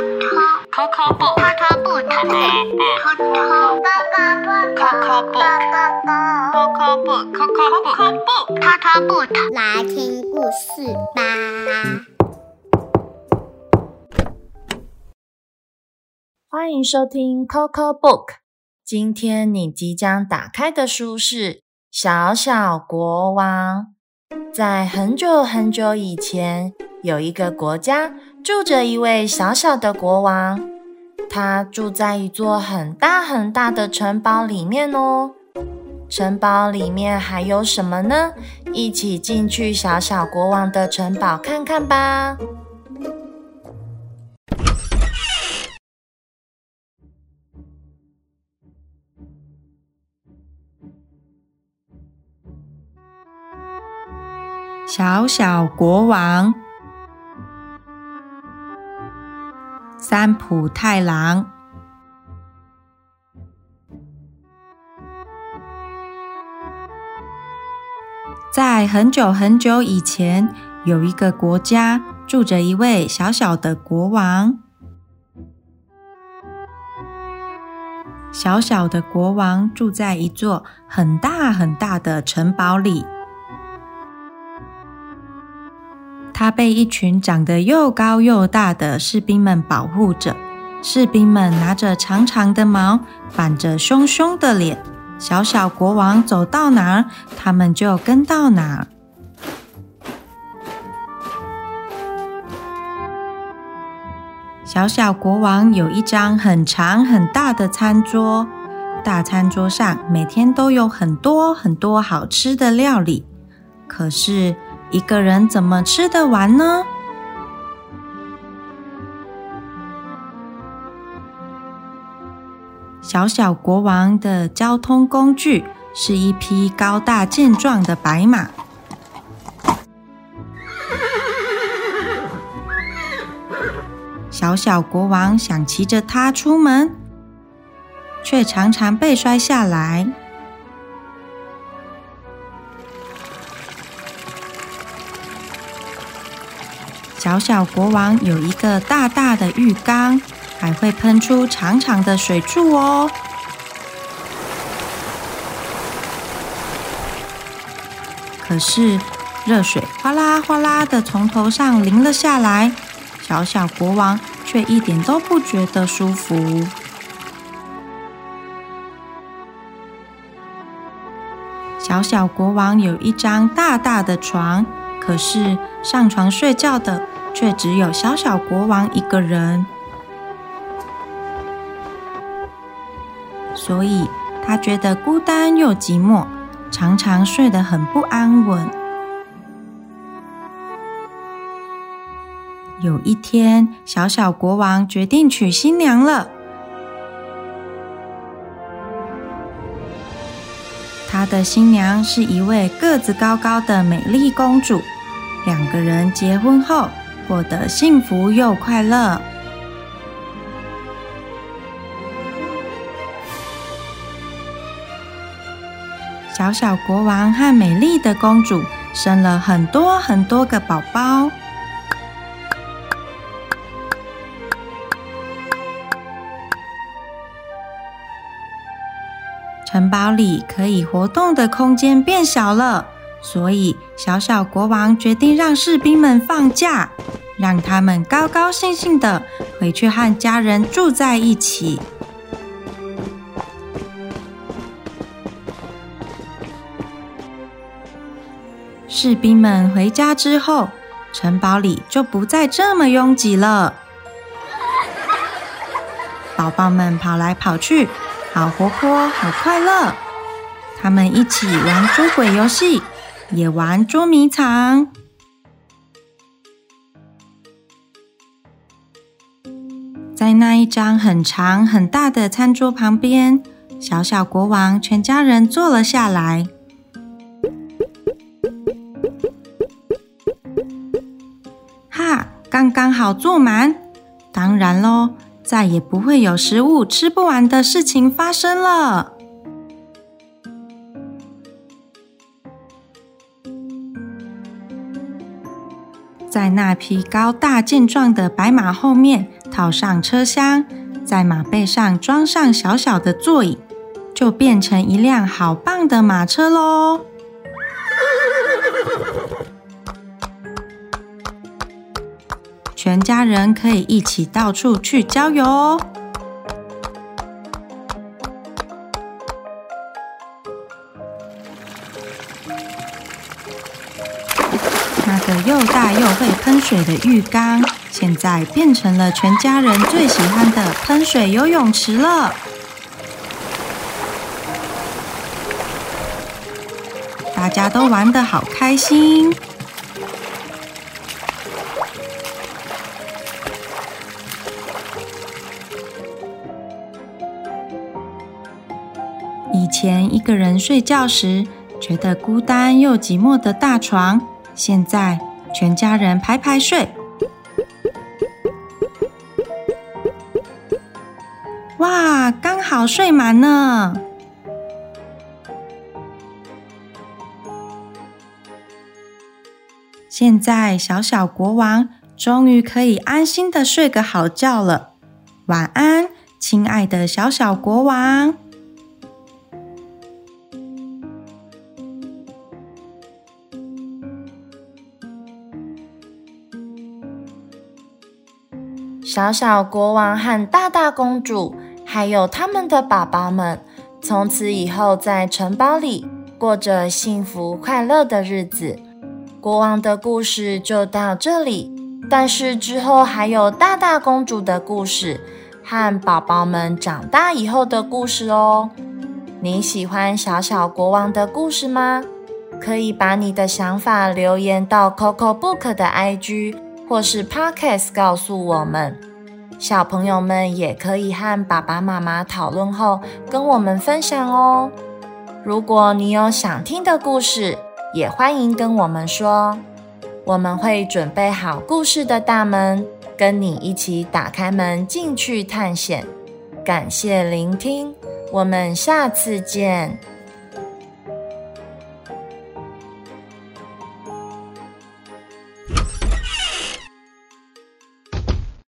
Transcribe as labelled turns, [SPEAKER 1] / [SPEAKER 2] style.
[SPEAKER 1] Coco book. Coco book. Coco book.
[SPEAKER 2] 来听故事吧。
[SPEAKER 3] 欢迎收听 Coco Book。今天你即将打开的书是《小小国王》。在很久很久以前，有一个国家住着一位小小的国王。他住在一座很大很大的城堡里面哦。城堡里面还有什么呢？一起进去小小国王的城堡看看吧。
[SPEAKER 4] 小小国王，三浦太郎。在很久很久以前，有一个国家住着一位小小的国王。小小的国王住在一座很大很大的城堡里。他被一群长得又高又大的士兵们保护着。士兵们拿着长长的矛，板着凶凶的脸。小小国王走到哪儿，他们就跟到哪儿。小小国王有一张很长很大的餐桌，大餐桌上每天都有很多很多好吃的料理。可是，一个人怎么吃得完呢？小小国王的交通工具是一匹高大健壮的白马。小小国王想骑着它出门，却常常被摔下来。小小国王有一个大大的浴缸，还会喷出长长的水柱哦。可是热水哗啦哗啦的从头上淋了下来，小小国王却一点都不觉得舒服。小小国王有一张大大的床。可是上床睡觉的却只有小小国王一个人，所以他觉得孤单又寂寞，常常睡得很不安稳。有一天，小小国王决定娶新娘了。他的新娘是一位个子高高的美丽公主，两个人结婚后过得幸福又快乐。小小国王和美丽的公主生了很多很多个宝宝。城堡里可以活动的空间变小了，所以小小国王决定让士兵们放假，让他们高高兴兴的回去和家人住在一起。士兵们回家之后，城堡里就不再这么拥挤了，宝宝们跑来跑去。好活泼，好快乐！他们一起玩捉鬼游戏，也玩捉迷藏。在那一张很长很大的餐桌旁边，小小国王全家人坐了下来。哈，刚刚好坐满。当然喽。再也不会有食物吃不完的事情发生了。在那匹高大健壮的白马后面，套上车厢，在马背上装上小小的座椅，就变成一辆好棒的马车喽！全家人可以一起到处去郊游哦。那个又大又会喷水的浴缸，现在变成了全家人最喜欢的喷水游泳池了。大家都玩得好开心。以前一个人睡觉时觉得孤单又寂寞的大床，现在全家人排排睡。哇，刚好睡满呢！现在小小国王终于可以安心的睡个好觉了。晚安，亲爱的小小国王。
[SPEAKER 3] 小小国王和大大公主，还有他们的爸爸们，从此以后在城堡里过着幸福快乐的日子。国王的故事就到这里，但是之后还有大大公主的故事和宝宝们长大以后的故事哦。你喜欢小小国王的故事吗？可以把你的想法留言到 Coco Book 的 IG。或是 Podcast 告诉我们，小朋友们也可以和爸爸妈妈讨论后跟我们分享哦。如果你有想听的故事，也欢迎跟我们说，我们会准备好故事的大门，跟你一起打开门进去探险。感谢聆听，我们下次见。